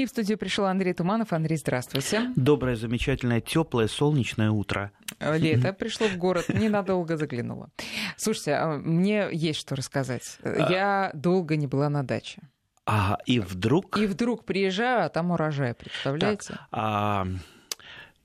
И в студию пришел Андрей Туманов. Андрей, здравствуйте. Доброе, замечательное, теплое, солнечное утро. Лето пришло в город, ненадолго заглянуло. Слушайте, а мне есть что рассказать. А. Я долго не была на даче. А, и вдруг... И вдруг приезжаю, а там урожай, представляете? Так, а...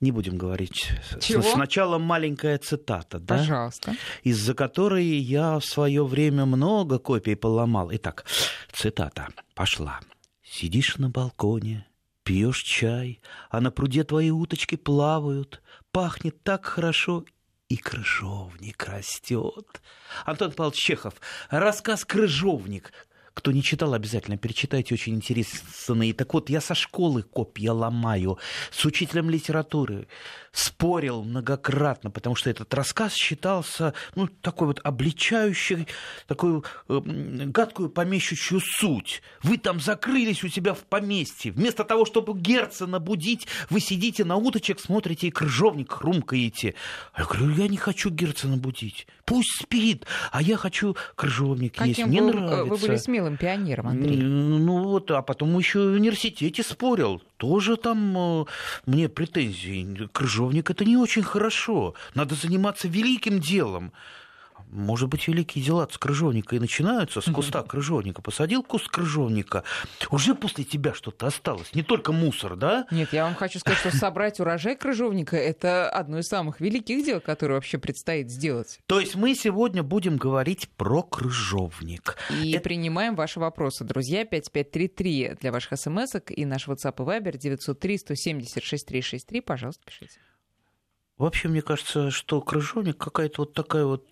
Не будем говорить. Чего? Сначала маленькая цитата, да? Пожалуйста. Из-за которой я в свое время много копий поломал. Итак, цитата пошла. Сидишь на балконе, пьешь чай, а на пруде твои уточки плавают, пахнет так хорошо, и крыжовник растет. Антон Павлович Чехов, рассказ «Крыжовник». Кто не читал, обязательно перечитайте, очень интересно. И так вот, я со школы копья ломаю, с учителем литературы спорил многократно, потому что этот рассказ считался, ну, такой вот обличающий, такую э, гадкую помещущую суть. Вы там закрылись у себя в поместье. Вместо того, чтобы Герцена будить, вы сидите на уточек, смотрите и крыжовник хрумкаете. Я говорю, я не хочу Герцена будить. Пусть спит, а я хочу крыжовник Каким есть. Мне вы, нравится. Вы были смелым пионером, Андрей. Ну вот, а потом еще в университете спорил. Тоже там э, мне претензии. Крыжовник это не очень хорошо. Надо заниматься великим делом. Может быть, великие дела с крыжовника и начинаются, с куста крыжовника. Посадил куст крыжовника, уже после тебя что-то осталось, не только мусор, да? Нет, я вам хочу сказать, что собрать урожай крыжовника – это одно из самых великих дел, которые вообще предстоит сделать. То есть мы сегодня будем говорить про крыжовник. И это... принимаем ваши вопросы, друзья. 5533 для ваших смс и наш WhatsApp и Viber 903 176 363. Пожалуйста, пишите. Вообще, мне кажется, что крыжовник какая-то вот такая вот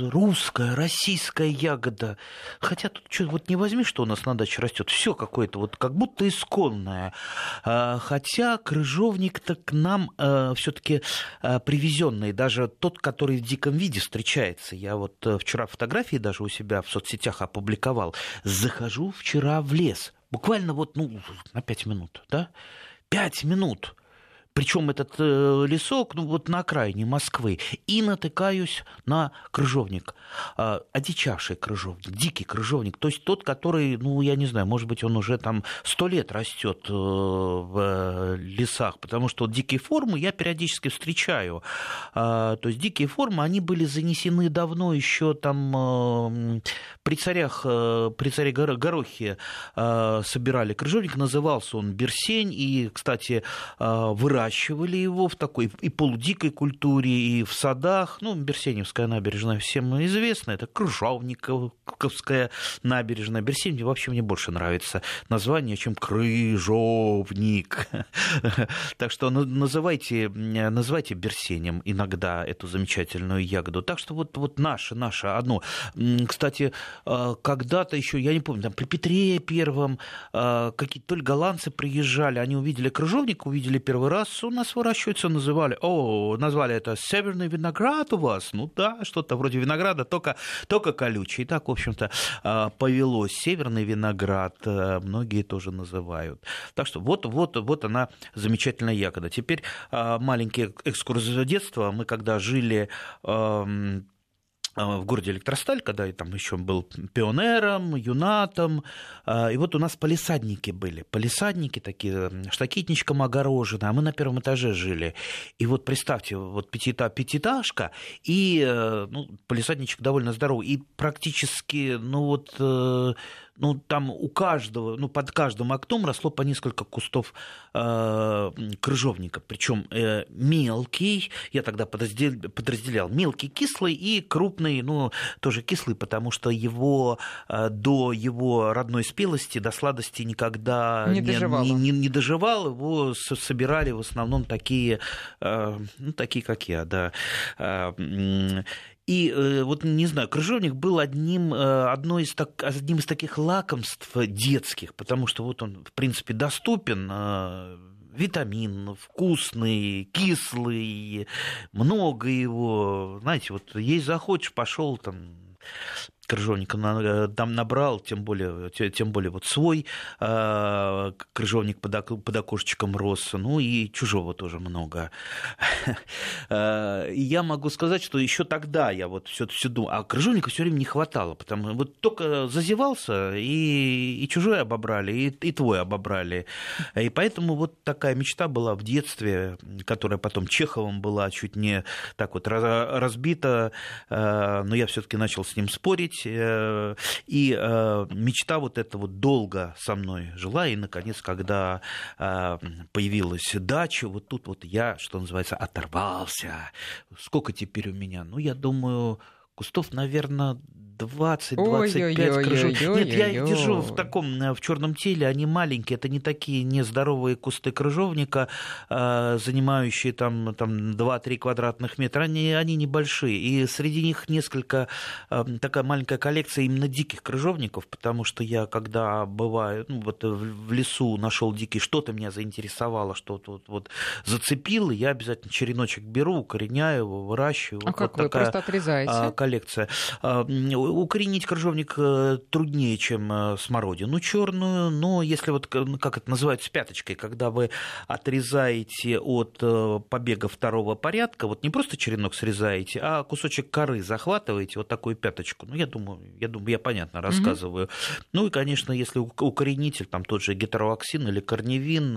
русская, российская ягода. Хотя тут что вот не возьми, что у нас на даче растет, все какое-то вот как будто исконное. А, хотя крыжовник-то к нам а, все-таки а, привезенный, даже тот, который в диком виде встречается. Я вот э, вчера фотографии даже у себя в соцсетях опубликовал. Захожу вчера в лес, буквально вот ну, на пять минут, да? Пять минут причем этот э, лесок, ну вот на окраине Москвы, и натыкаюсь на крыжовник, э, одичавший крыжовник, дикий крыжовник, то есть тот, который, ну я не знаю, может быть он уже там сто лет растет э, в лесах, потому что вот дикие формы я периодически встречаю, э, то есть дикие формы, они были занесены давно еще там э, при царях, э, при царе Горохе э, собирали крыжовник, назывался он берсень, и, кстати, э, выращивали его в такой и полудикой культуре, и в садах. Ну, Берсеневская набережная всем известна, это Крыжовниковская набережная. Берсенев вообще мне больше нравится название, чем Крыжовник. Так что называйте, называйте Берсенем иногда эту замечательную ягоду. Так что вот, вот наше, наше одно. Кстати, э, когда-то еще, я не помню, там при Петре Первом э, какие-то то ли голландцы приезжали, они увидели крыжовник, увидели первый раз, у нас выращивается, называли, о, назвали это северный виноград у вас, ну да, что-то вроде винограда, только, только колючий. Так, в общем-то, а, повелось. Северный виноград э, многие тоже называют. Так что вот, вот, вот она замечательная ягода. Теперь а, маленький экскурс детства. Мы когда жили в городе Электросталь, когда я там еще был пионером, юнатом. А, и вот у нас полисадники были. Полисадники такие, штакетничком огорожены, а мы на первом этаже жили. И вот представьте, вот пятиэтаж, пятиэтажка, и э, ну, полисадничек довольно здоровый. И практически, ну вот э, ну, там у каждого, ну, под каждым окном росло по несколько кустов э, крыжовника, причем э, мелкий, я тогда подраздел, подразделял, мелкий кислый и крупный, ну, тоже кислый, потому что его э, до его родной спелости, до сладости никогда не, доживал, не, не, не доживал, его собирали в основном такие, э, ну, такие, как я, да, э, и э, вот, не знаю, крыжовник был одним, э, одной из так, одним из таких лакомств детских, потому что вот он, в принципе, доступен, э, витамин, вкусный, кислый, много его. Знаете, вот есть захочешь, пошел там крыжовника там набрал, тем более, тем более вот свой крыжовник под, окошечком рос, ну и чужого тоже много. И я могу сказать, что еще тогда я вот все, все думал, а крыжовника все время не хватало, потому вот только зазевался, и, и чужой обобрали, и, и твой обобрали. И поэтому вот такая мечта была в детстве, которая потом Чеховым была чуть не так вот разбита, э, но я все-таки начал с ним спорить, э, и э, мечта вот эта вот долго со мной жила, и, наконец, когда появилась дача, вот тут вот я, что называется, оторвался. Сколько теперь у меня? Ну, я думаю, кустов, наверное, 20-25 крыжов. Нет, я их держу в таком, э, в черном теле, они маленькие, это не такие нездоровые кусты крыжовника, э, занимающие там, там 2-3 квадратных метра, они, они небольшие. И среди них несколько, э, такая маленькая коллекция именно диких крыжовников, потому что я, когда бываю, ну, вот в лесу нашел дикий, что-то меня заинтересовало, что-то вот, вот зацепило, я обязательно череночек беру, укореняю его, выращиваю. А вот как вот вы просто отрезаете? А, коллекция укоренить крыжовник э, труднее, чем э, смородину черную, но если вот, ну, как это называется, пяточкой, когда вы отрезаете от э, побега второго порядка, вот не просто черенок срезаете, а кусочек коры захватываете, вот такую пяточку, ну, я думаю, я думаю, я понятно рассказываю. Mm-hmm. Ну, и, конечно, если укоренитель, там тот же гетероаксин или корневин,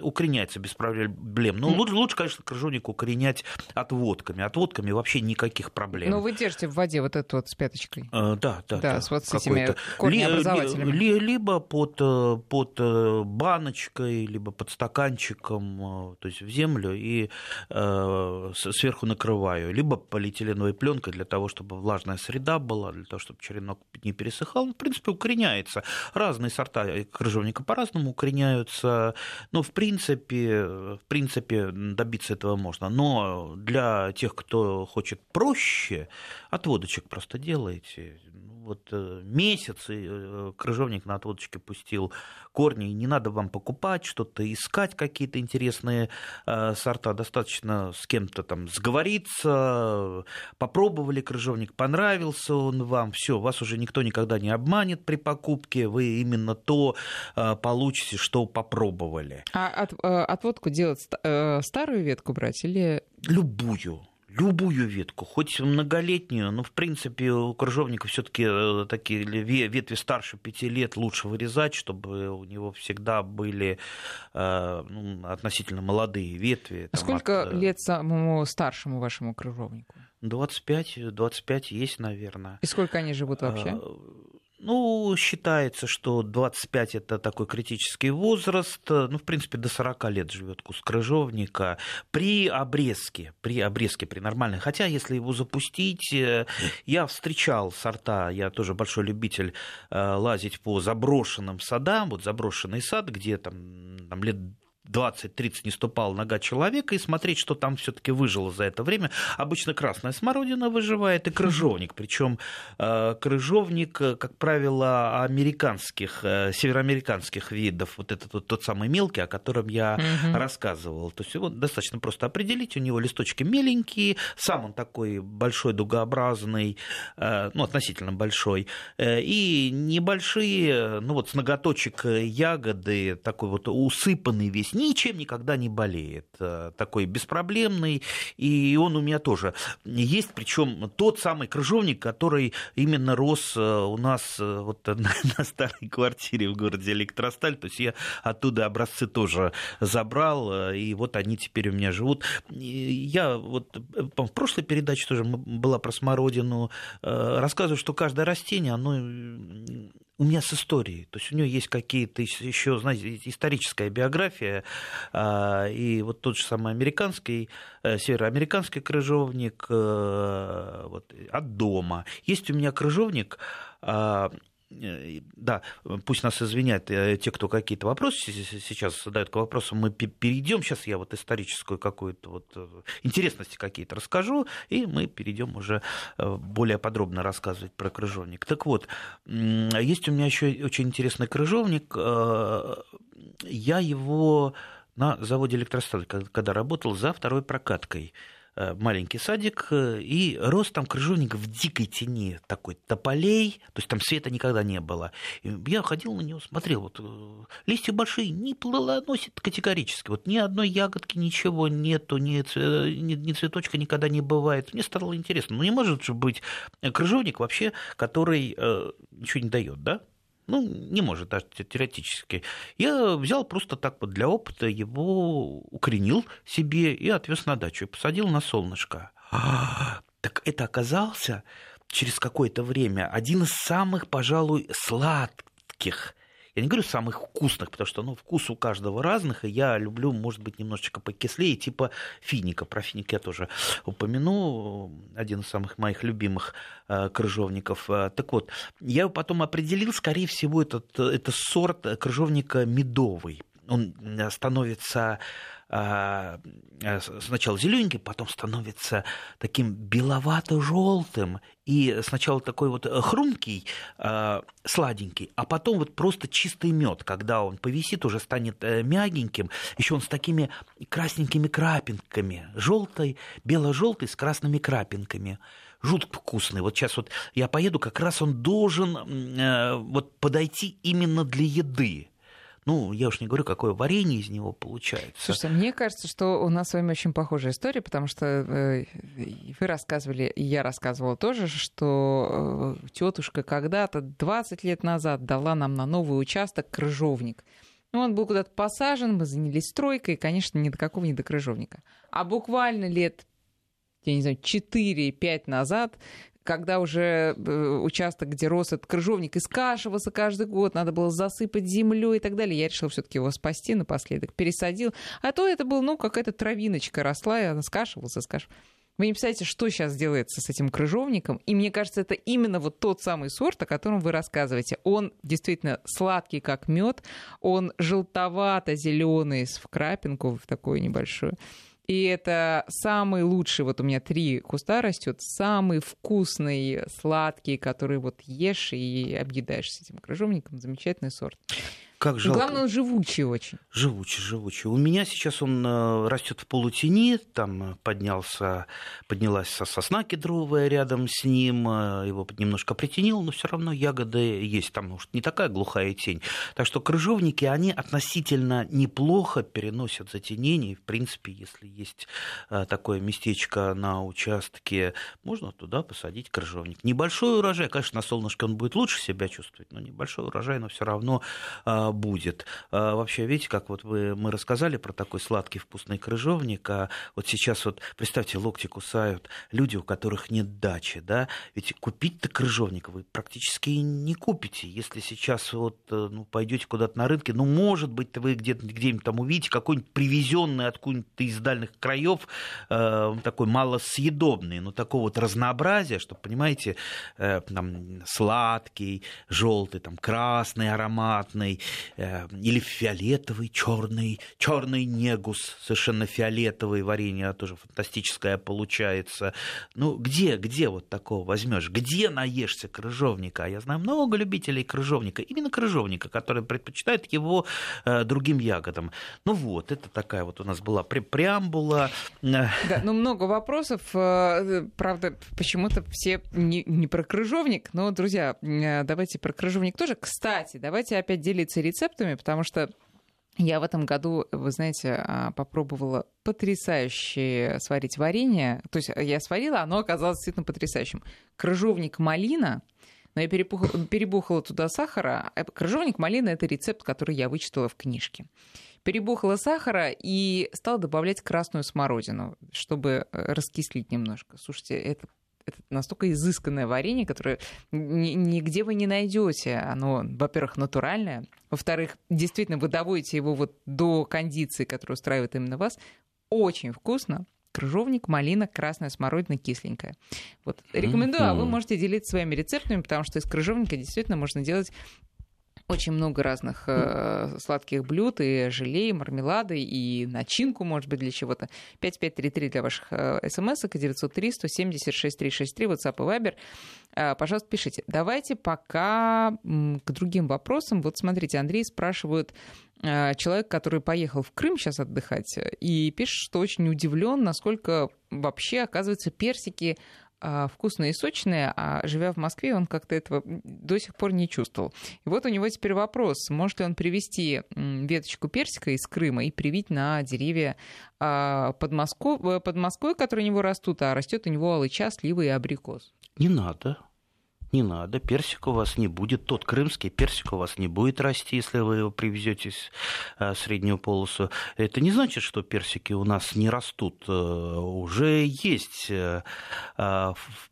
укореняется без проблем. Но лучше, лучше, конечно, крыжовник укоренять отводками. Отводками вообще никаких проблем. Но вы держите в воде вот эту вот с пяточкой. А, да, да. Да, да с вот с этими корнеобразователями. Ли, либо под, э, под э, баночкой, либо под стаканчиком, то есть в землю, и э, сверху накрываю. Либо полиэтиленовой пленкой для того, чтобы влажная среда была, для того, чтобы черенок не пересыхал. Ну, в принципе, укореняется. Разные сорта крыжовника по-разному укореняются. Но, в принципе, принципе, в принципе, добиться этого можно. Но для тех, кто хочет проще, отводочек просто делаете. Вот э, месяц и э, крыжовник на отводочке пустил корни, и не надо вам покупать что-то, искать какие-то интересные э, сорта. Достаточно с кем-то там сговориться, попробовали крыжовник, понравился он вам, все, вас уже никто никогда не обманет при покупке, вы именно то получите, что попробовали. А от, отводку делать старую ветку брать или... Любую любую ветку, хоть многолетнюю, но в принципе у крыжовника все-таки э, такие ветви старше пяти лет лучше вырезать, чтобы у него всегда были э, ну, относительно молодые ветви. А сколько от... Э, лет самому старшему вашему крыжовнику? 25, 25 есть, наверное. И сколько они живут вообще? Ну, считается, что 25 это такой критический возраст. Ну, в принципе, до 40 лет живет куст крыжовника. При обрезке, при обрезке, при нормальной. Хотя, если его запустить, э, я встречал сорта, я тоже большой любитель э, лазить по заброшенным садам. Вот заброшенный сад, где там, там лет 20-30 не ступала нога человека и смотреть, что там все-таки выжило за это время. Обычно красная смородина выживает и крыжовник. Причем э, крыжовник, э, как правило, американских, э, североамериканских видов, вот этот вот тот самый мелкий, о котором я угу. рассказывал. То есть его достаточно просто определить. У него листочки меленькие, сам он такой большой, дугообразный, ну, относительно большой, и небольшие, ну, вот с ноготочек ягоды, такой вот усыпанный весь ничем никогда не болеет. Э, такой беспроблемный, и он у меня тоже есть, причем тот самый крыжовник, который именно рос э, у нас э, вот на, на старой квартире в городе Электросталь, то есть я оттуда образцы тоже забрал, и вот они теперь у меня живут. Я вот в прошлой передаче тоже была про смородину, рассказываю, что каждое растение, оно у меня с историей. То есть у него есть какие-то еще, знаете, историческая биография. А, и вот тот же самый американский, э, североамериканский крыжовник э, вот, от дома. Есть у меня крыжовник а, да, пусть нас извиняют э, те, кто какие-то вопросы сейчас задают к вопросам, мы перейдем. Сейчас я вот историческую какую-то вот э, интересности какие-то расскажу, и мы перейдем уже более подробно рассказывать про крыжовник. Так вот, есть у меня еще очень интересный крыжовник. Я его на заводе электросталь, когда работал, за второй прокаткой э, маленький садик, э, и рос там крыжовник в дикой тени, такой тополей, то есть там света никогда не было. И я ходил на него, смотрел, вот листья большие, не плодоносит категорически, вот ни одной ягодки, ничего нету, ни, ни, ни цветочка никогда не бывает. Мне стало интересно, ну не может же быть крыжовник вообще, который э, ничего не дает, да? Ну, не может даже теоретически. Я взял просто так вот для опыта, его укоренил себе и отвез на дачу, и посадил на солнышко. А, так это оказался через какое-то время один из самых, пожалуй, сладких я не говорю самых вкусных, потому что ну, вкус у каждого разных, и я люблю, может быть, немножечко покислее, типа финика. Про финик я тоже упомяну, один из самых моих любимых э, крыжовников. Э, так вот, я потом определил, скорее всего, этот, это сорт крыжовника медовый. Он становится а, а, сначала зелененький, потом становится таким беловато-желтым, и сначала такой вот хрумкий, а, сладенький, а потом вот просто чистый мед, когда он повисит, уже станет э, мягеньким, еще он с такими красненькими крапинками, желтой, бело-желтый с красными крапинками жутко вкусный. Вот сейчас вот я поеду, как раз он должен э, вот подойти именно для еды. Ну, я уж не говорю, какое варенье из него получается. Слушайте, мне кажется, что у нас с вами очень похожая история, потому что э, вы рассказывали, и я рассказывала тоже, что э, тетушка когда-то 20 лет назад дала нам на новый участок крыжовник. Ну, он был куда-то посажен, мы занялись стройкой, и, конечно, ни до какого ни до крыжовника. А буквально лет я не знаю, 4-5 назад когда уже э, участок, где рос этот крыжовник, искашивался каждый год, надо было засыпать землей и так далее, я решила все-таки его спасти напоследок, пересадил. А то это был, ну, какая-то травиночка росла, и она скашивалась, скашивалась. Вы не представляете, что сейчас делается с этим крыжовником. И мне кажется, это именно вот тот самый сорт, о котором вы рассказываете. Он действительно сладкий, как мед. Он желтовато-зеленый, в крапинку, в такую небольшую. И это самый лучший, вот у меня три куста растет, самый вкусный, сладкий, который вот ешь и объедаешься этим крыжовником. Замечательный сорт. Как жалко. Главное, он живучий очень. Живучий, живучий. У меня сейчас он э, растет в полутени, там поднялся, поднялась сосна кедровая рядом с ним, э, его немножко притенил, но все равно ягоды есть, там уж не такая глухая тень. Так что крыжовники, они относительно неплохо переносят затенение, в принципе, если есть э, такое местечко на участке, можно туда посадить крыжовник. Небольшой урожай, конечно, на солнышке он будет лучше себя чувствовать, но небольшой урожай, но все равно будет. А вообще, видите, как вот вы, мы рассказали про такой сладкий вкусный крыжовник, а вот сейчас вот, представьте, локти кусают люди, у которых нет дачи, да, ведь купить-то крыжовник вы практически не купите, если сейчас вот, э, ну, пойдете куда-то на рынке, ну, может быть, вы где-то где-нибудь там увидите какой-нибудь привезенный откуда-то из дальних краев, э, такой малосъедобный, но такого вот разнообразия, что, понимаете, э, там, сладкий, желтый, там, красный, ароматный, или фиолетовый, черный, черный негус, совершенно фиолетовый варенье тоже фантастическое получается. Ну, где, где вот такого возьмешь? Где наешься крыжовника? Я знаю много любителей крыжовника, именно крыжовника, которые предпочитают его э, другим ягодам. Ну вот, это такая вот у нас была преамбула. Да, ну много вопросов. Э, правда, почему-то все не, не про крыжовник, но, друзья, давайте про крыжовник тоже. Кстати, давайте опять делиться рецептами, потому что я в этом году, вы знаете, а, попробовала потрясающе сварить варенье. То есть я сварила, оно оказалось действительно потрясающим. Крыжовник малина, но я перебухала туда сахара. Э, крыжовник малина — это рецепт, который я вычитала в книжке. Перебухала сахара и стала добавлять красную смородину, чтобы э, раскислить немножко. Слушайте, это это настолько изысканное варенье, которое нигде вы не найдете. Оно, во-первых, натуральное, во-вторых, действительно, вы доводите его вот до кондиции, которая устраивает именно вас. Очень вкусно. Крыжовник, малина, красная смородина, кисленькая. Вот рекомендую, а вы можете делиться своими рецептами, потому что из крыжовника действительно можно делать очень много разных э, сладких блюд, и желе, и мармелады, и начинку, может быть, для чего-то. 5533 для ваших э, смс, 903 176 363, WhatsApp и Viber. Э, пожалуйста, пишите. Давайте пока к другим вопросам. Вот смотрите, Андрей спрашивает, человек, который поехал в Крым сейчас отдыхать, и пишет, что очень удивлен, насколько вообще, оказывается, персики а, вкусные и сочные, а живя в Москве, он как-то этого до сих пор не чувствовал. И вот у него теперь вопрос, может ли он привезти веточку персика из Крыма и привить на деревья а, под, Москву, э, под Москвой, которые у него растут, а растет у него алыча, слива и абрикос? Не надо не надо, персик у вас не будет, тот крымский персик у вас не будет расти, если вы его привезете с э, среднюю полосу. Это не значит, что персики у нас не растут. Э, уже есть э,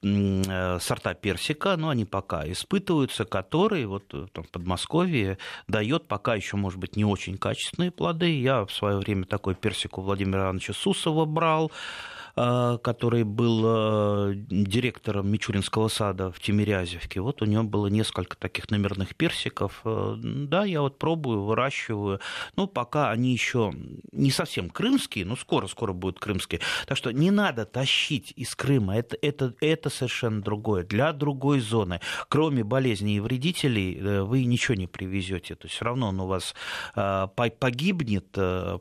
сорта персика, но они пока испытываются, которые вот там, в Подмосковье дает пока еще, может быть, не очень качественные плоды. Я в свое время такой персик у Владимира Ивановича Сусова брал. А, который был а, директором Мичуринского сада в Тимирязевке. Вот у него было несколько таких номерных персиков. А, да, я вот пробую, выращиваю. Ну, пока они еще не совсем крымские, но скоро-скоро будут крымские. Так что не надо тащить из Крыма. Это, это, это совершенно другое. Для другой зоны. Кроме болезней и вредителей э, вы ничего не привезете. То есть все равно он у вас погибнет,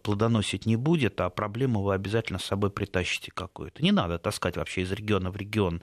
плодоносить не будет, а проблему вы обязательно с собой притащите какую-то. Не надо таскать вообще из региона в регион.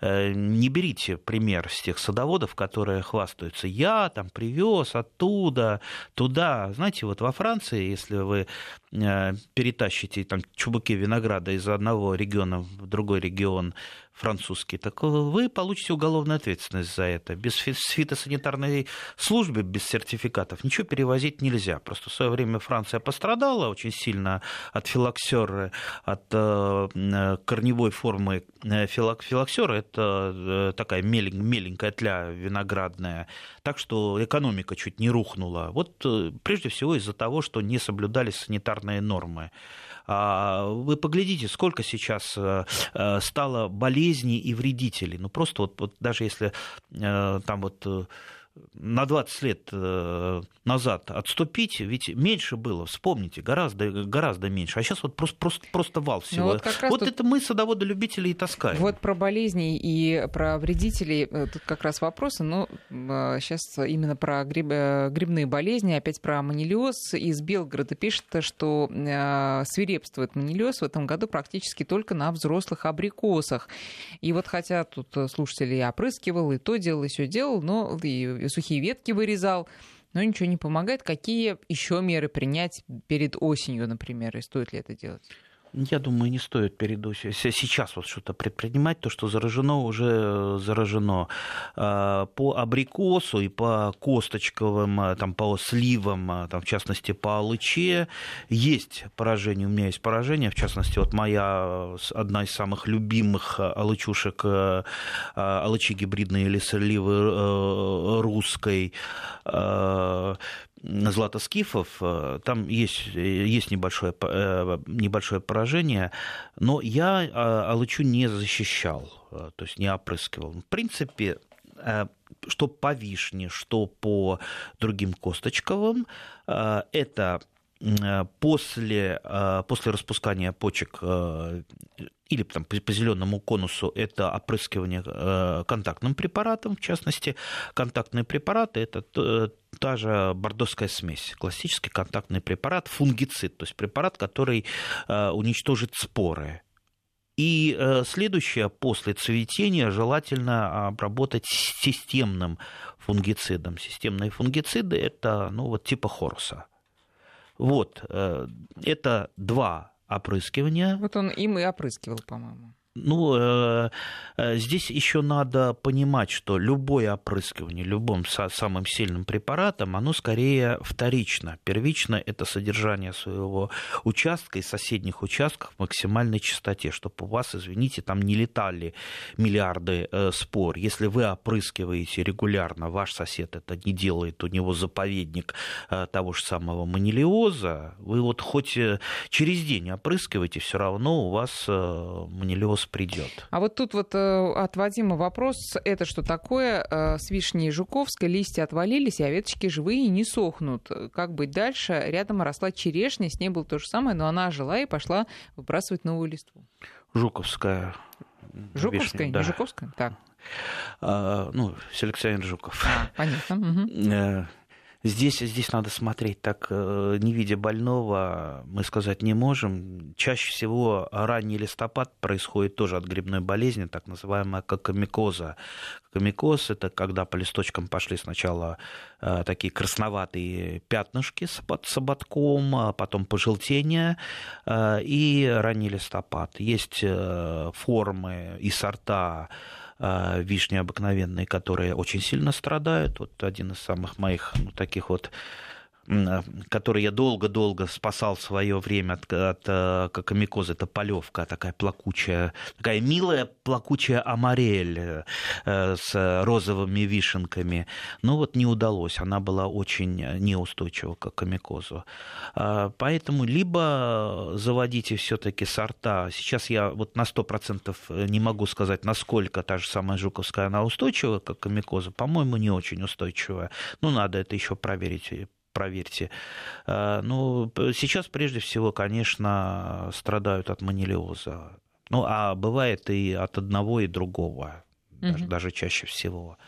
Э, не берите пример с тех садоводов, которые хвастаются. Я там привез оттуда, туда. Знаете, вот во Франции, если вы э, перетащите там чубуки винограда из одного региона в другой регион французский, так вы получите уголовную ответственность за это. Без фитосанитарной службы, без сертификатов ничего перевозить нельзя. Просто в свое время Франция пострадала очень сильно от филоксера, от э, корневой формы э, филоксера. Это э, такая меленькая тля виноградная. Так что экономика чуть не рухнула. Вот прежде всего из-за того, что не соблюдались санитарные нормы. А, вы поглядите, сколько сейчас э, э, стало болезней и вредителей. Ну, просто вот, вот даже если э, там вот на 20 лет э, назад отступить, ведь меньше было, вспомните, гораздо, гораздо меньше. А сейчас вот просто, просто, просто вал ну, всего. Ну, вот вот тут... это мы, садоводы-любители, и таскаем. Вот про болезни и про вредителей э, тут как раз вопросы. Но сейчас э, именно про гриб... грибные болезни, опять про манилиоз. Из Белгорода пишет, что свирепствует манилиоз в этом году практически только на взрослых абрикосах. И вот хотя тут слушатели и опрыскивал, и то делал, и все делал, но и сухие ветки вырезал, но ничего не помогает. Какие еще меры принять перед осенью, например, и стоит ли это делать? Я думаю, не стоит перейду сейчас вот что-то предпринимать, то, что заражено, уже заражено. А, по абрикосу и по косточковым, а, там, по сливам, а, там, в частности, по алыче, есть поражение, у меня есть поражение, в частности, вот моя одна из самых любимых алычушек, алычи гибридные или сливы э, русской, златоскифов, э, там есть, есть небольшое, э, небольшое поражение, но я э, Алычу не защищал, то есть не опрыскивал. В принципе, что по вишне, что по другим косточковым, это после, после распускания почек или там, по, зеленому конусу это опрыскивание э, контактным препаратом, в частности, контактные препараты это э, та же бордовская смесь, классический контактный препарат, фунгицид, то есть препарат, который э, уничтожит споры. И следующее, после цветения, желательно обработать системным фунгицидом. Системные фунгициды – это ну, вот типа хоруса. Вот, это два опрыскивания. Вот он им и опрыскивал, по-моему. Ну, э, э, здесь еще надо понимать, что любое опрыскивание любым самым сильным препаратом, оно скорее вторично. Первично – это содержание своего участка и соседних участков в максимальной частоте, чтобы у вас, извините, там не летали миллиарды э, спор. Если вы опрыскиваете регулярно, ваш сосед это не делает, у него заповедник того же самого манилиоза, вы вот хоть через день опрыскиваете, все равно у вас манилиоз придет. А вот тут вот э, от Вадима вопрос. Это что такое? Э, с вишней Жуковской листья отвалились, а веточки живые и не сохнут. Как быть дальше? Рядом росла черешня, с ней было то же самое, но она жила и пошла выбрасывать новую листву. Жуковская. Жуковская, вишня, не Жуковская? Так. А, ну, селекционер Жуков. А, понятно. Угу. Здесь, здесь надо смотреть. Так, э, не видя больного, мы сказать не можем. Чаще всего ранний листопад происходит тоже от грибной болезни, так называемая кокомикоза. Кокомикоз – это когда по листочкам пошли сначала э, такие красноватые пятнышки с, ободком, а потом пожелтение э, и ранний листопад. Есть формы и сорта вишни обыкновенные, которые очень сильно страдают. Вот один из самых моих ну, таких вот который я долго-долго спасал в свое время от, от э, кокомикоза, это полевка такая плакучая, такая милая плакучая амарель э, с розовыми вишенками. Но вот не удалось, она была очень неустойчива к кокомикозу. А, поэтому либо заводите все-таки сорта. Сейчас я вот на 100% не могу сказать, насколько та же самая жуковская, она устойчива к кокомикозу. По-моему, не очень устойчивая. Ну, надо это еще проверить проверьте. А, ну, сейчас прежде всего, конечно, страдают от манилиоза. Ну, а бывает и от одного и другого, даже, угу. даже чаще всего.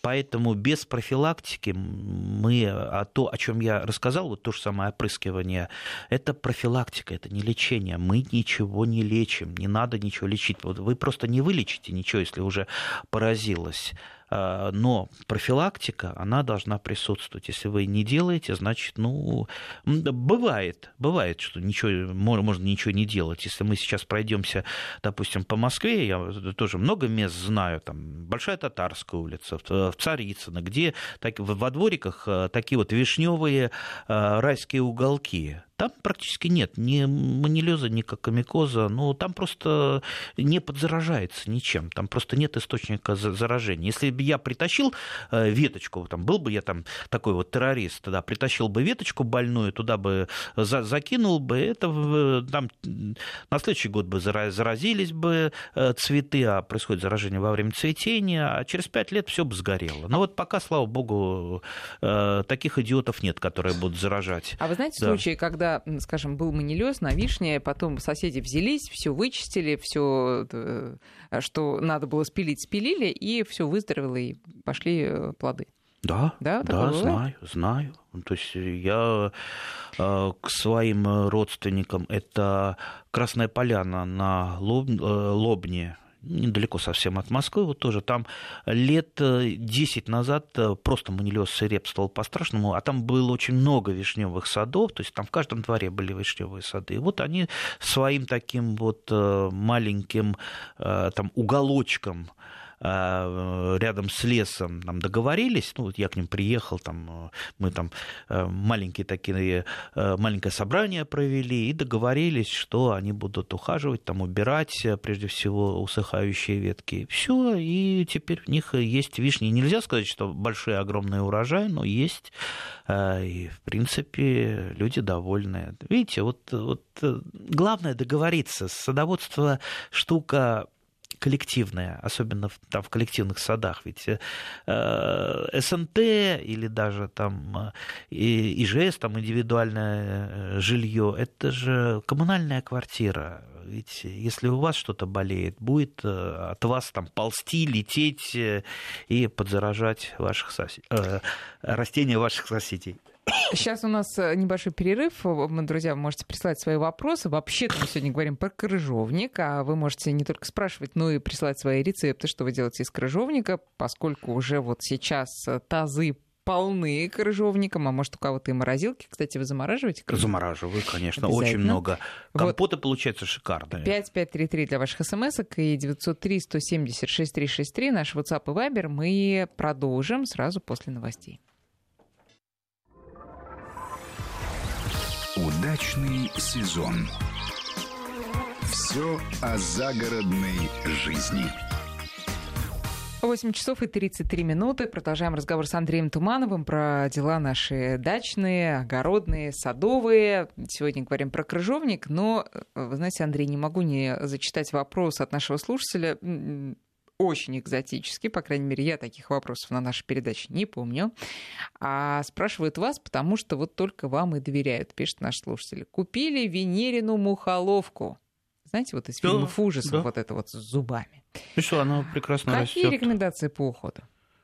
Поэтому без профилактики мы, а то, о чем я рассказал, вот то же самое опрыскивание, это профилактика, это не лечение. Мы ничего не лечим, не надо ничего лечить. Вы просто не вылечите ничего, если уже поразилось. А, но профилактика, она должна присутствовать. Если вы не делаете, значит, ну, бывает, бывает, что ничего, можно ничего не делать. Если мы сейчас пройдемся, допустим, по Москве, я тоже много мест знаю, там, Большая Татарская улица, в Царицыно, где так, во двориках э, такие вот вишневые э, райские уголки. Там практически нет ни манилеза, ни кокомикоза, ну, там просто не подзаражается ничем, там просто нет источника заражения. Если бы я притащил э, веточку, там, был бы я там такой вот террорист, тогда притащил бы веточку больную, туда бы за закинул бы, это там на следующий год бы заразились бы э, цветы, а происходит заражение во время цветения, а через пять лет все бы сгорело. Но вот пока, слава богу, э, таких идиотов нет, которые будут заражать. А вы знаете да. случаи, когда когда, скажем, был манилез на вишне, потом соседи взялись, все вычистили, все, э, что надо было спилить, спилили, и все выздоровело, и пошли э, плоды. Да, да, да знаю, знаю. То есть я э, к своим родственникам, это Красная Поляна на Лоб, Лобне, недалеко совсем от Москвы, вот тоже там лет 10 э, назад э, просто манилиоз свирепствовал по-страшному, а там было очень много вишневых садов, то есть там в каждом дворе были вишневые сады. И вот они своим таким вот э, маленьким там уголочком рядом с лесом там договорились, ну вот я к ним приехал, там мы там э, маленькие такие, э, маленькое собрание провели и договорились, что они будут ухаживать, там убирать э, прежде всего усыхающие ветки. Все, и теперь у них есть вишни. Нельзя сказать, что большой огромный урожай, но есть. И, в принципе, люди довольны. Видите, вот, вот главное договориться. Садоводство штука коллективная, особенно в, там, в коллективных садах. Ведь э, СНТ или даже там э, ИЖС, там индивидуальное э, жилье, это же коммунальная квартира. Ведь если у вас что-то болеет, будет э, от вас там ползти, лететь и подзаражать ваших сосед... растения ваших соседей. Сейчас у нас э, небольшой перерыв. Друзья, вы можете присылать свои вопросы. Вообще-то мы сегодня говорим про крыжовник, а вы можете не только спрашивать, но и присылать свои рецепты, что вы делаете из крыжовника, поскольку уже вот сейчас э, тазы полны крыжовником, а может у кого-то и морозилки. Кстати, вы замораживаете? Крыжовник? Замораживаю, конечно, очень много. Компоты вот. получаются шикарные. 5533 для ваших смс и 903 170 6363 наш WhatsApp и Viber. Мы продолжим сразу после новостей. Удачный сезон. Все о загородной жизни. 8 часов и 33 минуты. Продолжаем разговор с Андреем Тумановым про дела наши дачные, огородные, садовые. Сегодня говорим про крыжовник, но, вы знаете, Андрей, не могу не зачитать вопрос от нашего слушателя очень экзотический, по крайней мере, я таких вопросов на нашей передаче не помню. А спрашивают вас, потому что вот только вам и доверяют, пишет наш слушатель. Купили Венерину мухоловку. Знаете, вот из фильмов да, ужасов, да. вот это вот с зубами. И что, она прекрасно Какие растет. рекомендации по уходу?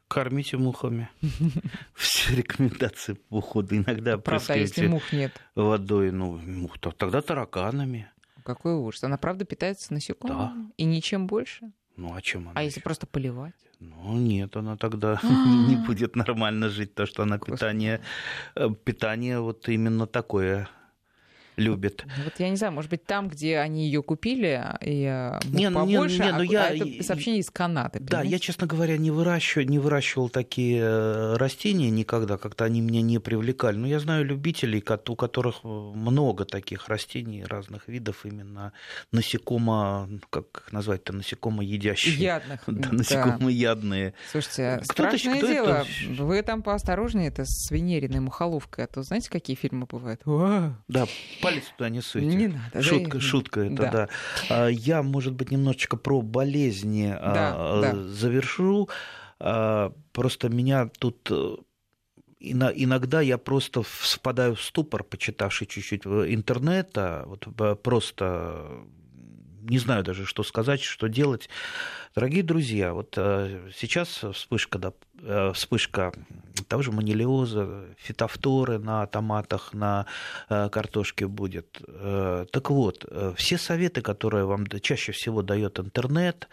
Кормите мухами. Все рекомендации по уходу. Иногда Правда, а если мух нет? Водой, ну, мух, тогда тараканами. Какой ужас. Она правда питается насекомыми? Да. И ничем больше? Ну, а чем она? А если просто поливать? Ну, нет, она тогда не будет нормально жить, то, что она питание, э, питание вот именно такое любит. Вот я не знаю, может быть, там, где они ее купили, и э, не, побольше, не, не, ну а, я, а это сообщение из Канады. Да, понимаете? я, честно говоря, не выращивал, не выращивал такие э, растения никогда, как-то они меня не привлекали. Но я знаю любителей, у которых э, много таких растений разных видов, именно насекомо, как назвать-то, насекомоедящие. Ядных. Да, насекомоядные. Слушайте, кто страшное кто дело. Это? Вы там поосторожнее, это с венериной мухоловкой, а то знаете, какие фильмы бывают? Да, палец туда не суйте. Не надо. Шутка, да, шутка это, да. да. А, я, может быть, немножечко про болезни а, да, а, да. завершу. Просто меня тут э, иногда я просто впадаю в ступор, почитавший чуть-чуть интернета, вот просто не знаю даже, что сказать, что делать. Дорогие друзья, вот э, сейчас вспышка, да, э, вспышка того же манилиоза, фитофторы на томатах, на э, картошке будет. Так вот, все советы, которые вам чаще всего дает интернет,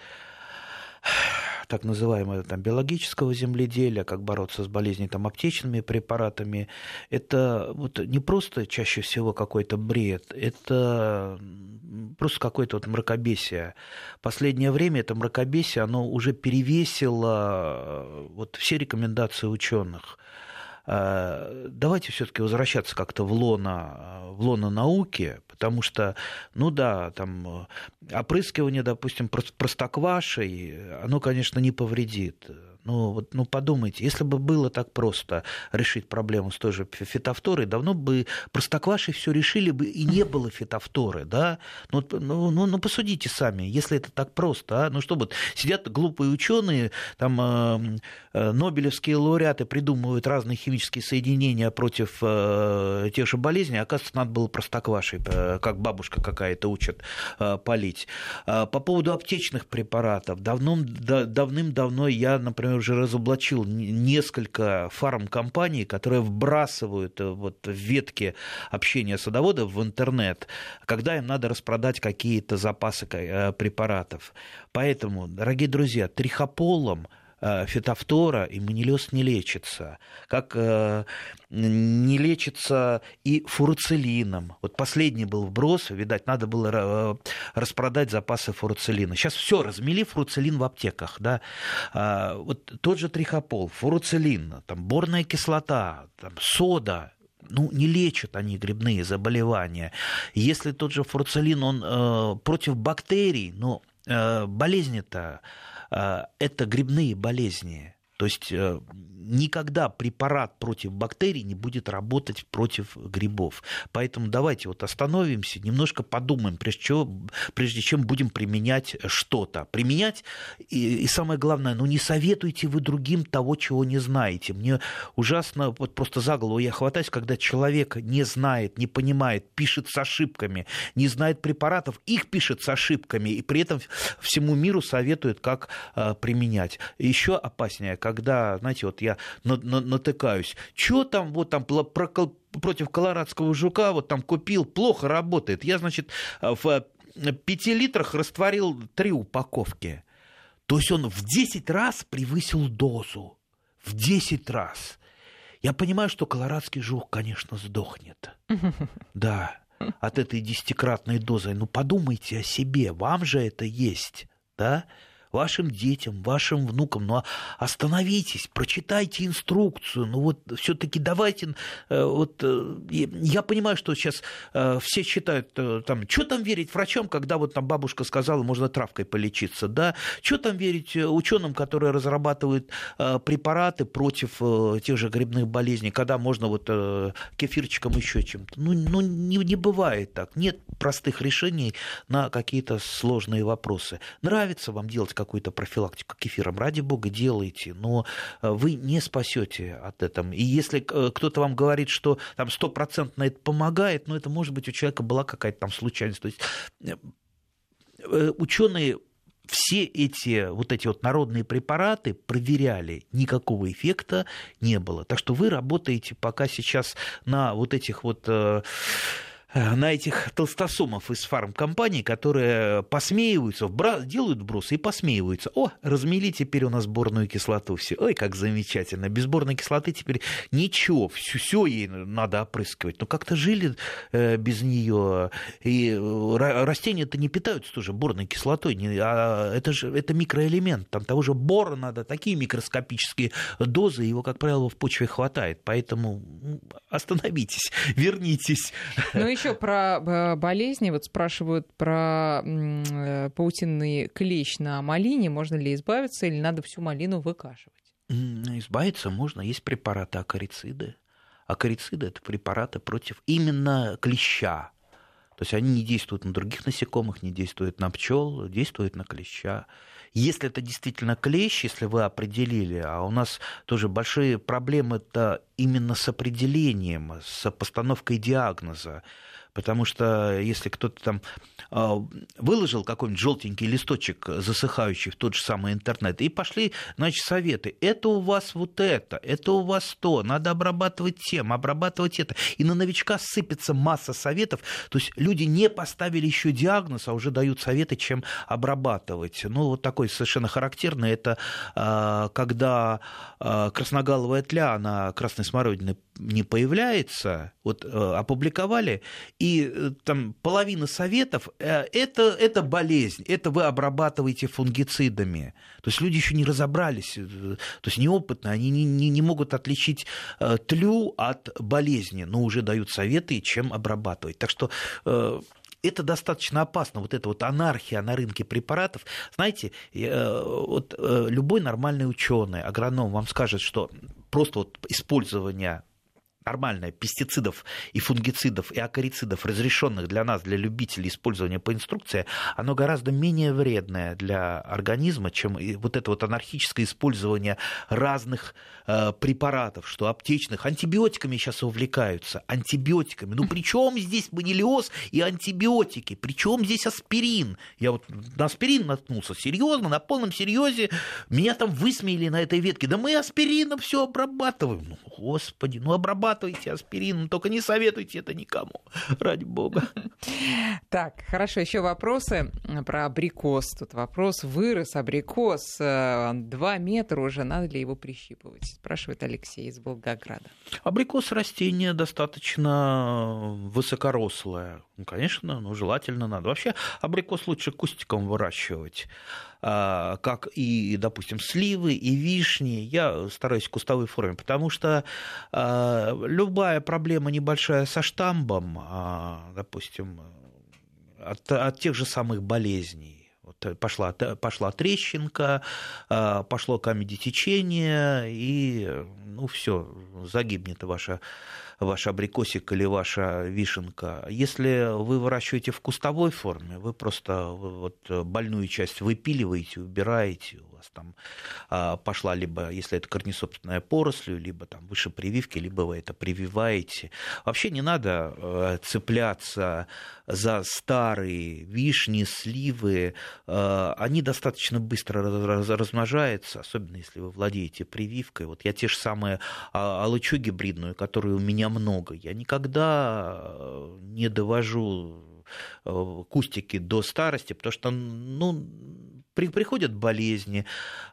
так называемого там, биологического земледелия, как бороться с болезнью там, аптечными препаратами, это вот не просто чаще всего какой-то бред, это просто какое-то вот мракобесие. Последнее время это мракобесие, оно уже перевесило вот все рекомендации ученых. Э, давайте все-таки возвращаться как-то в лоно, в лоно науки, потому что, ну да, там э, опрыскивание, допустим, простоквашей, оно, конечно, не повредит. Ну, вот, ну подумайте, если бы было так просто решить проблему с той же фитофторой, давно бы простокваши все решили бы и не было фитофторы, да? Ну, ну, ну, ну посудите сами, если это так просто, а? ну что вот сидят глупые ученые, там э, э, Нобелевские лауреаты придумывают разные химические соединения против э, тех же болезней, а оказывается, надо было простоквашей, э, как бабушка какая-то учит, э, полить. Э, по поводу аптечных препаратов, давным, да, давным-давно я, например, уже разоблачил несколько фармкомпаний, которые вбрасывают э, вот ветки общения садоводов в интернет, когда им надо распродать какие-то запасы э, препаратов. Поэтому, дорогие друзья, трихополом – фитофтора и манилиоз не лечится, как э, не лечится и фуруцилином. Вот последний был вброс, видать, надо было э, распродать запасы фуруцилина. Сейчас все, размели фуруцилин в аптеках, да. А, вот тот же трихопол, фуруцилин, там борная кислота, там, сода, ну, не лечат они грибные заболевания. Если тот же фуруцилин, он э, против бактерий, но э, болезни-то Э, это грибные болезни. То есть э, никогда препарат против бактерий не будет работать против грибов. Поэтому давайте вот остановимся, немножко подумаем, прежде, чего, прежде чем будем применять что-то. Применять, и, и самое главное, ну не советуйте вы другим того, чего не знаете. Мне ужасно, вот просто за голову я хватаюсь, когда человек не знает, не понимает, пишет с ошибками, не знает препаратов, их пишет с ошибками, и при этом всему миру советует, как э, применять. Еще опаснее, когда, знаете, вот я натыкаюсь, что там, вот там про, против колорадского жука, вот там купил, плохо работает. Я, значит, в пяти литрах растворил три упаковки. То есть он в 10 раз превысил дозу. В 10 раз. Я понимаю, что колорадский жук, конечно, сдохнет. Да, от этой десятикратной дозы. Ну, подумайте о себе, вам же это есть, да? Вашим детям, вашим внукам. Ну, а остановитесь, прочитайте инструкцию. Ну, вот все-таки давайте... Э, вот, э, я понимаю, что сейчас э, все считают, там, что там верить врачам, когда вот там бабушка сказала, можно травкой полечиться, да? Что там верить ученым, которые разрабатывают препараты против тех же грибных болезней, когда можно вот кефирчиком еще чем-то? Ну, ну не, не бывает так. Нет простых решений на какие-то сложные вопросы. Нравится вам делать какую-то профилактику кефиром, ради бога, делайте, но э, вы не спасете от этого. И если э, кто-то вам говорит, что там стопроцентно это помогает, ну, это может быть у человека была какая-то там случайность. То есть э, ученые все эти вот эти вот народные препараты проверяли, никакого эффекта не было. Так что вы работаете пока сейчас на вот этих вот на этих толстосумов из фармкомпаний, которые посмеиваются, делают вбросы и посмеиваются. О, размели теперь у нас борную кислоту все. Ой, как замечательно. Без борной кислоты теперь ничего, все, все ей надо опрыскивать. Но как-то жили э, без нее. И э, растения-то не питаются тоже борной кислотой. А это же это микроэлемент. Там того же бора надо, такие микроскопические дозы, его, как правило, в почве хватает. Поэтому остановитесь, вернитесь. Ну еще про э, болезни. Вот спрашивают про э, паутинный клещ на малине. Можно ли избавиться или надо всю малину выкашивать? Избавиться можно. Есть препараты акарициды. Акарициды – это препараты против именно клеща. То есть они не действуют на других насекомых, не действуют на пчел, действуют на клеща. Если это действительно клещ, если вы определили, а у нас тоже большие проблемы это именно с определением, с постановкой диагноза. Потому что если кто-то там а, выложил какой-нибудь желтенький листочек засыхающий в тот же самый интернет, и пошли, значит, советы. Это у вас вот это, это у вас то, надо обрабатывать тем, обрабатывать это. И на новичка сыпется масса советов. То есть люди не поставили еще диагноз, а уже дают советы, чем обрабатывать. Ну, вот такой совершенно характерный, это а, когда а, красноголовая тля на красной смородине не появляется, вот опубликовали, и э, там половина советов э, это, это болезнь, это вы обрабатываете фунгицидами. То есть люди еще не разобрались, э, то есть неопытные, они не, не, не могут отличить тлю от болезни, но уже дают советы, чем обрабатывать. Так что это достаточно опасно, вот эта вот анархия на рынке препаратов. Знаете, вот любой нормальный ученый, агроном вам скажет, что просто вот использование нормальное пестицидов и фунгицидов и акарицидов, разрешенных для нас, для любителей использования по инструкции, оно гораздо менее вредное для организма, чем вот это вот анархическое использование разных э, препаратов, что аптечных. Антибиотиками сейчас увлекаются. Антибиотиками. Ну, при чем здесь манилиоз и антибиотики? При чем здесь аспирин? Я вот на аспирин наткнулся. Серьезно, на полном серьезе. Меня там высмеяли на этой ветке. Да мы аспирином все обрабатываем. Ну, господи, ну обрабатываем зарабатывайте аспирин, только не советуйте это никому, ради бога. Так, хорошо, еще вопросы про абрикос. Тут вопрос, вырос абрикос, э, два метра уже, надо ли его прищипывать? Спрашивает Алексей из Волгограда. Абрикос растение достаточно высокорослое. Ну, конечно, ну, желательно надо. Вообще абрикос лучше кустиком выращивать. А, как и, допустим, сливы и вишни, я стараюсь в кустовой форме, потому что а, любая проблема небольшая со штамбом, а, допустим, от, от тех же самых болезней, вот пошла, пошла трещинка, пошло камедитечение, и ну все, загибнет ваша ваш абрикосик или ваша вишенка. Если вы выращиваете в кустовой форме, вы просто вот больную часть выпиливаете, убираете, у вас там а, пошла либо, если это корнесобственная поросль, либо там выше прививки, либо вы это прививаете. Вообще не надо э, цепляться за старые вишни, сливы. Э, они достаточно быстро размножаются, особенно если вы владеете прививкой. Вот я те же самые а, алычу гибридную, которую у меня много. Я никогда э, не довожу кустики до старости, потому что ну, приходят болезни,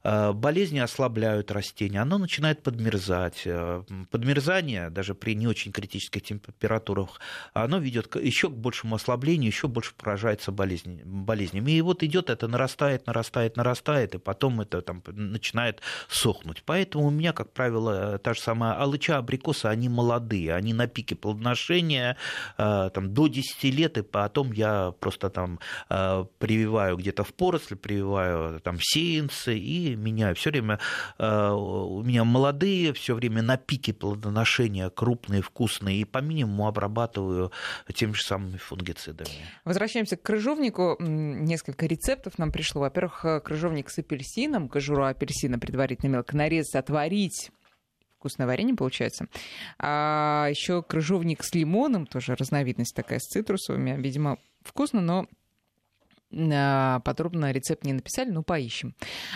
э, болезни ослабляют растение, оно начинает подмерзать. Э, подмерзание, даже при не очень критических температурах, оно ведет еще к большему ослаблению, еще больше поражается болезнями. И вот идет это, нарастает, нарастает, нарастает, и потом это там начинает сохнуть. Поэтому у меня, как правило, та же самая алыча, абрикоса, они молодые, они на пике плодоношения э, там, до 10 лет, и потом я просто там прививаю где-то в поросль, прививаю покупаю там сеянцы и меняю. Все время э, у меня молодые, все время на пике плодоношения, крупные, вкусные, и по минимуму обрабатываю теми же самыми фунгицидами. Возвращаемся к крыжовнику. Несколько рецептов нам пришло. Во-первых, э, крыжовник с апельсином, кожуру апельсина предварительно мелко нарезать, отварить вкусное варенье получается. А еще крыжовник с лимоном, тоже разновидность такая с цитрусовыми. Видимо, вкусно, но подробно рецепт не написали, но поищем.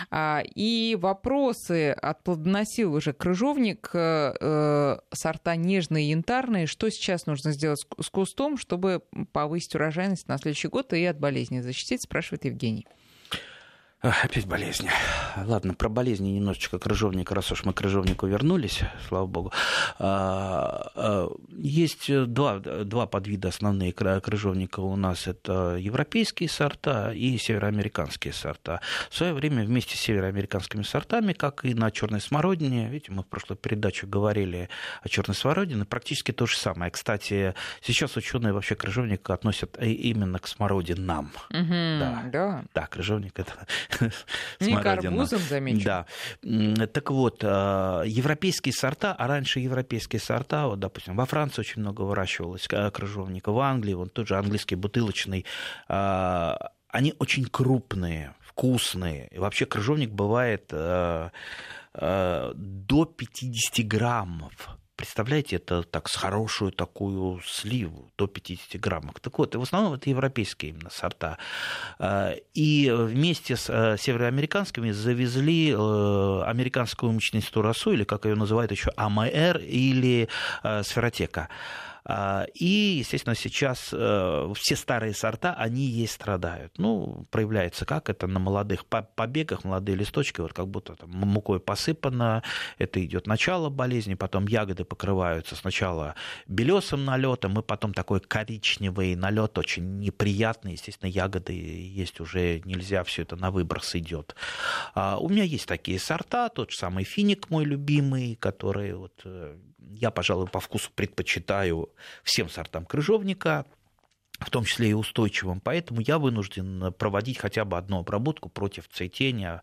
А, и вопросы отплодоносил уже крыжовник, э, э, сорта нежные и янтарные. Что сейчас нужно сделать с кустом, чтобы повысить урожайность на следующий год и от болезни защитить, спрашивает Евгений. Опять болезни. Ладно, про болезни немножечко крыжовника, раз уж мы к крыжовнику вернулись, слава богу. А, а, есть два, два подвида основные крыжовника у нас. Это европейские сорта и североамериканские сорта. В свое время вместе с североамериканскими сортами, как и на черной смородине, видите, мы в прошлой передаче говорили о черной смородине, практически то же самое. Кстати, сейчас ученые вообще крыжовник относят именно к смородинам. Угу, да. да. Да, крыжовник это Не карбузом, замечу. Да. Так вот, э, европейские сорта, а раньше европейские сорта, вот, допустим, во Франции очень много выращивалось э, крыжовника, в Англии, вон тот же английский бутылочный, э, они очень крупные, вкусные. И вообще крыжовник бывает до 50 граммов Представляете, это так с хорошую такую сливу, до 50 граммов. Так вот, в основном это европейские именно сорта. А, и вместе с э, североамериканскими завезли э, американскую мучнистую росу, или как ее называют еще АМР, или э, сферотека. А, и, естественно, сейчас э, все старые сорта, они есть страдают. Ну, проявляется как это на молодых побегах, молодые листочки, вот как будто там мукой посыпано, это идет начало болезни, потом ягоды покрываются сначала белесым налетом, и потом такой коричневый налет, очень неприятный, естественно, ягоды есть уже нельзя, все это на выброс идет. А, у меня есть такие сорта, тот же самый финик мой любимый, который вот э, я, пожалуй, по вкусу предпочитаю всем сортам крыжовника, в том числе и устойчивым. Поэтому я вынужден проводить хотя бы одну обработку против цветения,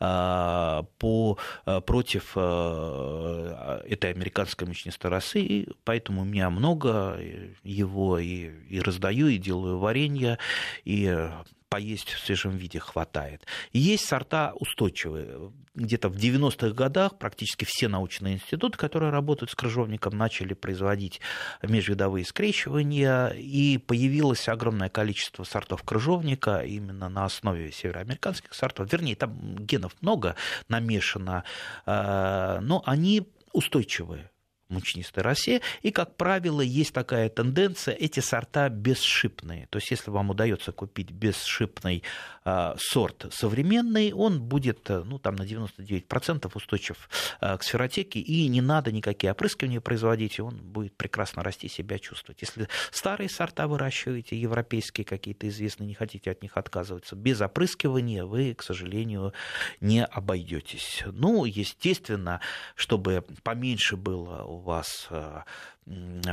а, по, а, против а, этой американской мучнистой росы. И поэтому у меня много его и, и раздаю, и делаю варенье, и поесть в свежем виде хватает. есть сорта устойчивые. Где-то в 90-х годах практически все научные институты, которые работают с крыжовником, начали производить межвидовые скрещивания, и появилось огромное количество сортов крыжовника именно на основе североамериканских сортов. Вернее, там генов много намешано, э, но они устойчивые мучнистой росе. И, как правило, есть такая тенденция, эти сорта бесшипные. То есть, если вам удается купить бесшипный э, сорт современный, он будет ну, там, на 99% устойчив э, к сферотеке, и не надо никакие опрыскивания производить, и он будет прекрасно расти, себя чувствовать. Если старые сорта выращиваете, европейские какие-то известные, не хотите от них отказываться, без опрыскивания вы, к сожалению, не обойдетесь. Ну, естественно, чтобы поменьше было у вас э, а,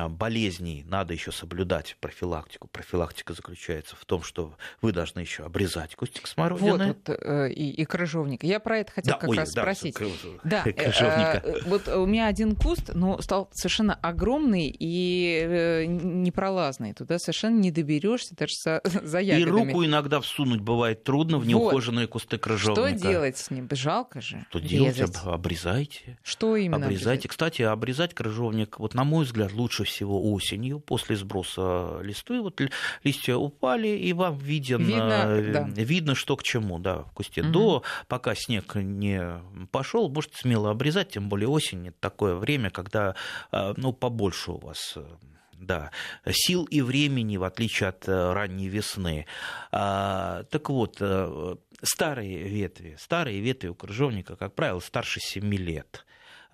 болезней надо еще соблюдать профилактику. Профилактика заключается в том, что вы должны еще обрезать кустик смородины. Вот, вот э, и, и крыжовник. Я про это хотела да, как ой, раз да, спросить. Да, э, крыжовника. Э, вот у меня один куст, но стал совершенно огромный и непролазный. Туда совершенно не доберешься даже за, за ягодами. И руку иногда всунуть бывает трудно в неухоженные вот. кусты крыжовника. Что делать с ним? Жалко же. Что резать. делать? Обрезайте. Что именно обрезайте? Обрезать? Кстати, обрезать крыжовник, вот на мой взгляд, взгляд, лучше всего осенью, после сброса листвы. Вот листья упали, и вам виден, видно, э, да. видно что к чему да, в кусте. Угу. До, пока снег не пошел, можете смело обрезать, тем более осень – это такое время, когда э, ну, побольше у вас э, да, сил и времени, в отличие от ранней весны. А, так вот, старые ветви, старые ветви у крыжовника, как правило, старше 7 лет.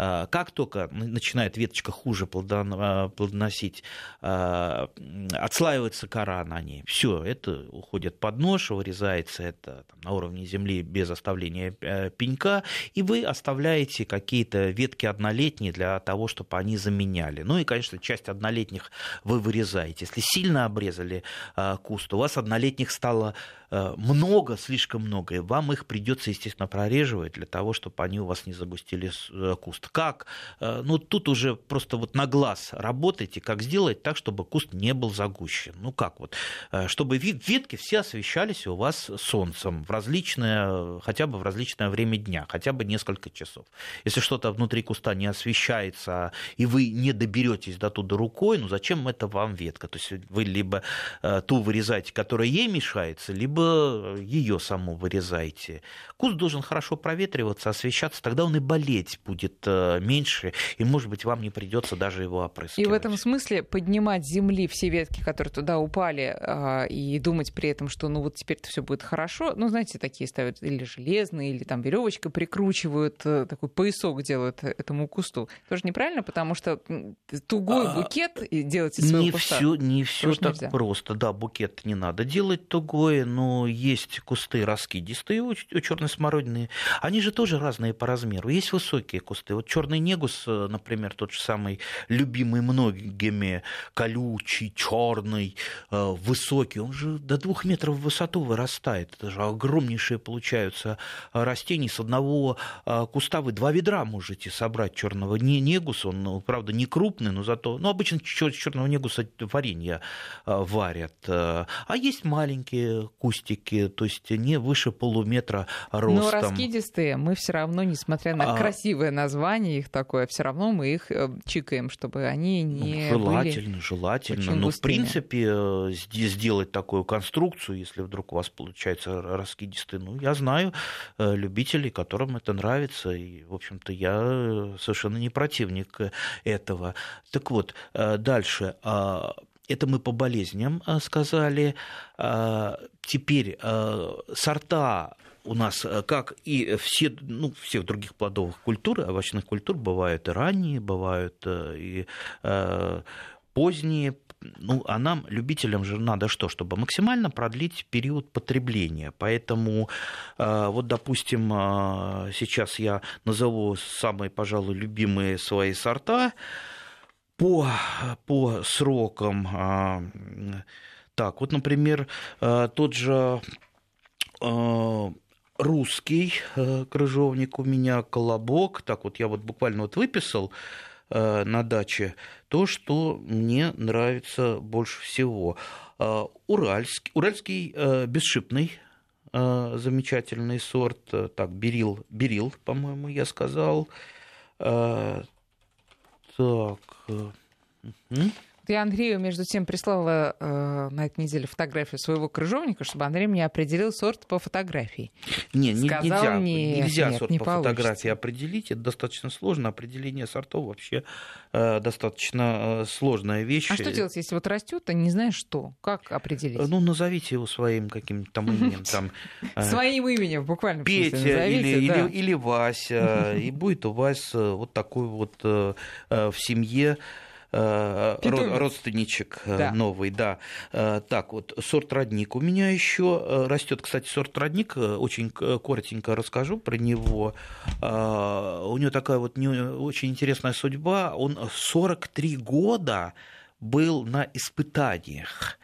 А, как только начинает веточка хуже а, плодоносить, а, отслаивается кора на ней. Все, это уходит под нож, вырезается это там, на уровне земли без оставления э, пенька, и вы оставляете какие-то ветки однолетние для того, чтобы они заменяли. Ну и, конечно, часть однолетних вы вырезаете. Если сильно обрезали куст, у вас однолетних стало Э, много, слишком много, и вам их придется, естественно, прореживать для того, чтобы они у вас не загустили э, куст. Как, э, ну тут уже просто вот на глаз работайте, как сделать так, чтобы куст не был загущен. Ну как вот, э, чтобы ветки все освещались у вас солнцем в различное, хотя бы в различное время дня, хотя бы несколько часов. Если что-то внутри куста не освещается, и вы не доберетесь до туда рукой, ну зачем это вам ветка? То есть вы либо э, ту вырезаете, которая ей мешается, либо ее саму вырезаете. Куст должен хорошо проветриваться, освещаться, тогда он и болеть будет меньше, и, может быть, вам не придется даже его опрыскивать. И в этом смысле поднимать земли все ветки, которые туда упали, а, и думать при этом, что ну вот теперь-то все будет хорошо, ну, знаете, такие ставят или железные, или там веревочкой прикручивают, э, такой поясок делают этому кусту. Тоже неправильно, потому что тугой а, букет делать из не куста. Все, не все так нельзя. просто. Да, букет не надо делать тугой, но есть кусты раскидистые у черной смородины. Они же тоже разные по размеру. Есть высокие кусты. Вот черный негус, э, например, тот же самый любимый многими, колючий, черный, э, высокий, он же до двух метров в высоту вырастает. Это же огромнейшие получаются растения. С одного э, куста вы два ведра можете собрать черного негуса. Он, ну, правда, не крупный, но зато... Ну, обычно черного негуса варенье варят. А есть маленькие кустики, то есть не выше полуметра ростом. Но раскидистые мы все равно, несмотря на а... красивое название их такое, все равно мы их э, чикаем, чтобы они не ну, желательно, были желательно. Но в принципе э, сделать такую конструкцию, если вдруг у вас получается раскидистый, ну я знаю э, любителей, которым это нравится, и в общем-то я совершенно не противник этого. Так вот, дальше а, это мы по болезням сказали. Теперь сорта у нас, э, как и все, ну, всех других плодовых культур, овощных культур, бывают и ранние, бывают э, и э, поздние, ну, а нам, любителям же, надо что? Чтобы максимально продлить период потребления. Поэтому, вот, допустим, сейчас я назову самые, пожалуй, любимые свои сорта по, по срокам. Так, вот, например, тот же русский э, крыжовник у меня, колобок. Так вот я вот буквально вот выписал э, на даче то, что мне нравится больше всего. Э, уральский, уральский бесшипный замечательный сорт. Так, берил, берил, по-моему, я сказал. Так. Угу. Я Андрею, между тем, прислала э, на этой неделе фотографию своего крыжовника, чтобы Андрей мне определил сорт по фотографии. Не, не Сказал, нельзя, нет, нельзя нет, сорт не по получится. фотографии определить. Это достаточно сложно. Определение сортов вообще э, достаточно э, сложная вещь. А что делать, если вот растет, а не знаешь что? Как определить? Ну, назовите его своим каким-то там именем. Там, э, своим именем, буквально. Петя или, да. или, или Вася. И будет у вас э, вот такой вот э, в семье Э, Питомец. родственничек э, да. новый, да. Э, так вот, сорт родник у меня еще растет. Кстати, сорт родник, очень коротенько расскажу про него. У него такая вот не, очень интересная судьба. Он 43 года был на испытаниях.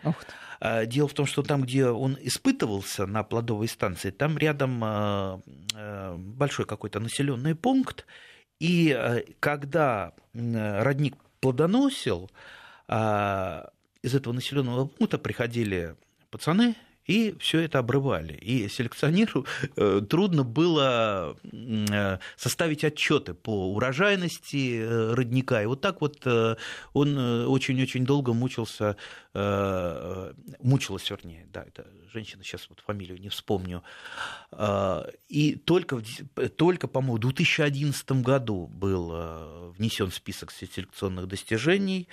Дело в том, что там, где он испытывался на плодовой станции, там рядом большой какой-то населенный пункт, и когда родник плодоносил, а из этого населенного пункта приходили пацаны и все это обрывали. И селекционеру э, трудно было э, составить отчеты по урожайности э, родника. И вот так вот он очень-очень долго мучился, мучилась, вернее, да, это женщина, сейчас вот фамилию не вспомню. И только, только по-моему, в 2011 году был внесен список селекционных достижений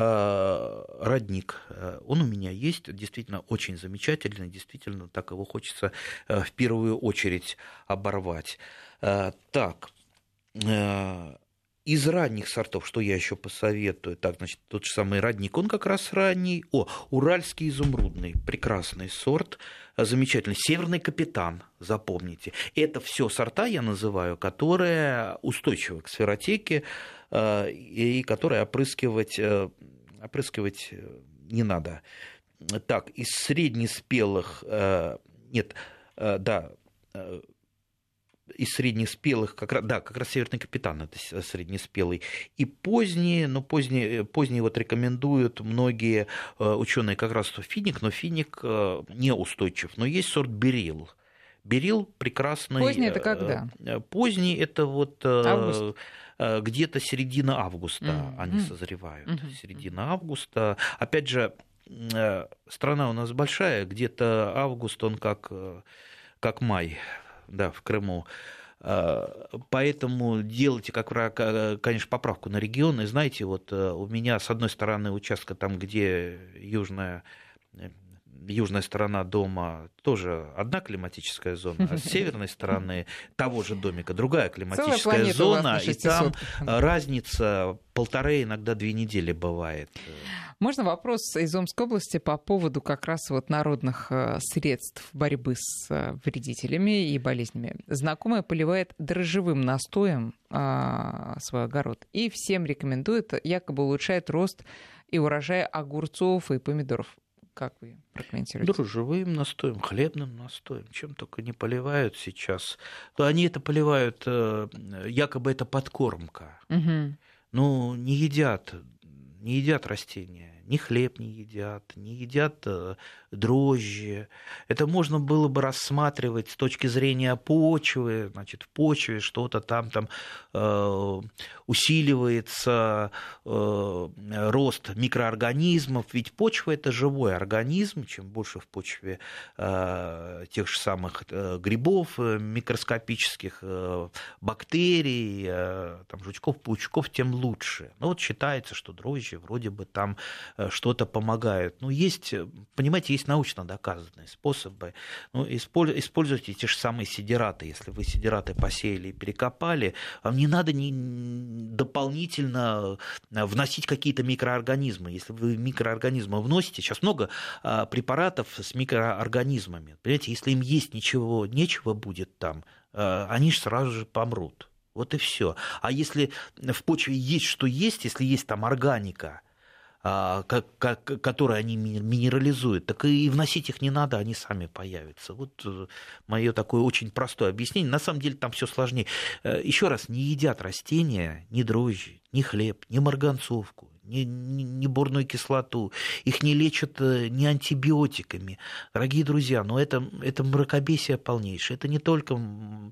родник. Э, он у меня есть, действительно очень замечательный, действительно так его хочется э, в первую очередь оборвать. Так, из ранних сортов, что я еще посоветую, так, значит, тот же самый родник, он как раз ранний. О, уральский изумрудный, прекрасный сорт, замечательный. Северный капитан, запомните. Это все сорта я называю, которые устойчивы к сферотеке, Э, и которые опрыскивать, э, опрыскивать э, не надо. Так, из среднеспелых, нет, да, из среднеспелых, как раз, да, как раз северный капитан это среднеспелый. И поздние, но поздние, поздние вот рекомендуют многие ученые как раз финик, но финик неустойчив. Но есть сорт берил. Берил прекрасный. Поздний это когда? Поздний это вот Август где-то середина августа mm-hmm. они созревают. Mm-hmm. Середина августа. Опять же, страна у нас большая, где-то август, он как, как май да, в Крыму. А, поэтому делайте, как конечно, поправку на регионы. Знаете, вот э, у меня с одной стороны участка там, где южная э, южная сторона дома тоже одна климатическая зона, а с северной стороны того же домика другая климатическая зона, и там разница полторы, иногда две недели бывает. Можно вопрос из Омской области по поводу как раз вот народных э, средств борьбы с э, вредителями и болезнями. Знакомая поливает дрожжевым настоем а, свой огород и всем рекомендует, якобы улучшает рост и урожай огурцов и помидоров. Как вы прокомментируете? Дрожжевым настоем, хлебным настоем, чем только не поливают сейчас. Они это поливают, э, якобы это подкормка. Угу. Ну, не едят, не едят растения ни хлеб не едят, не едят э, дрожжи. Это можно было бы рассматривать с точки зрения почвы, значит, в почве что-то там, там э, усиливается э, рост микроорганизмов, ведь почва это живой организм, чем больше в почве э, тех же самых э, грибов э, микроскопических, э, бактерий, э, там, жучков, паучков, тем лучше. Ну вот считается, что дрожжи вроде бы там Э, что-то помогают. Ну, есть, понимаете, есть научно доказанные способы. Ну, используйте те же самые сидераты. Если вы сидераты посеяли и перекопали, вам не надо не дополнительно э, вносить какие-то микроорганизмы. Если вы микроорганизмы вносите, сейчас много препаратов с микроорганизмами. Понимаете, если им есть ничего, нечего будет там, э, они же сразу же помрут. Вот и все. А если в почве есть что есть, если есть там органика, которые они минерализуют, так и вносить их не надо, они сами появятся. Вот э, мое такое очень простое объяснение. На самом деле там все сложнее. Э, Еще раз, не едят растения ни дрожжи, ни хлеб, ни марганцовку, ни, ни, борную кислоту, их не лечат э, ни антибиотиками. Дорогие друзья, но это, это мракобесие полнейшее. Это не только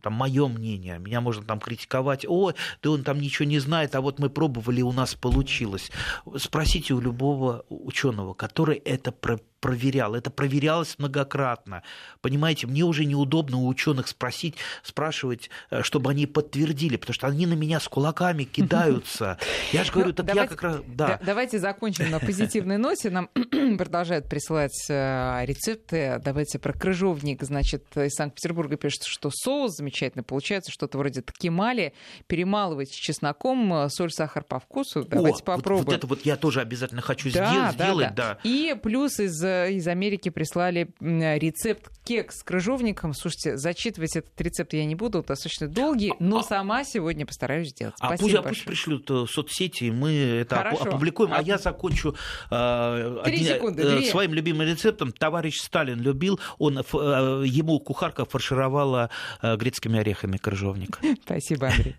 там, мое мнение. Меня можно там критиковать. О, да он там ничего не знает, а вот мы пробовали, у нас получилось. Спросите у любого ученого, который это проверял. Это проверялось многократно. Понимаете, мне уже неудобно у ученых спросить, спрашивать, э, чтобы они подтвердили, потому что они на меня с кулаками кидаются. Я же говорю, ну, так я как раз... Да. Давайте закончим на позитивной ноте. Нам продолжают присылать э, рецепты. Давайте про крыжовник. Значит, из Санкт-Петербурга пишет, что соус замечательно получается, что-то вроде такимали. Перемалывайте чесноком, э, соль, сахар по вкусу. Давайте попробуем. Вот, это вот я тоже обязательно хочу сделать. Да. И плюс из из Америки прислали рецепт кекс с крыжовником. Слушайте, зачитывать этот рецепт я не буду, достаточно долгий, но а, сама сегодня постараюсь сделать. А пусть, а пусть пришлют в соцсети, и мы это Хорошо. опубликуем. А, а я закончу э, Три секунды, э, своим любимым рецептом. Товарищ Сталин любил, он, э, ему кухарка фаршировала э, грецкими орехами крыжовник. Спасибо, Андрей.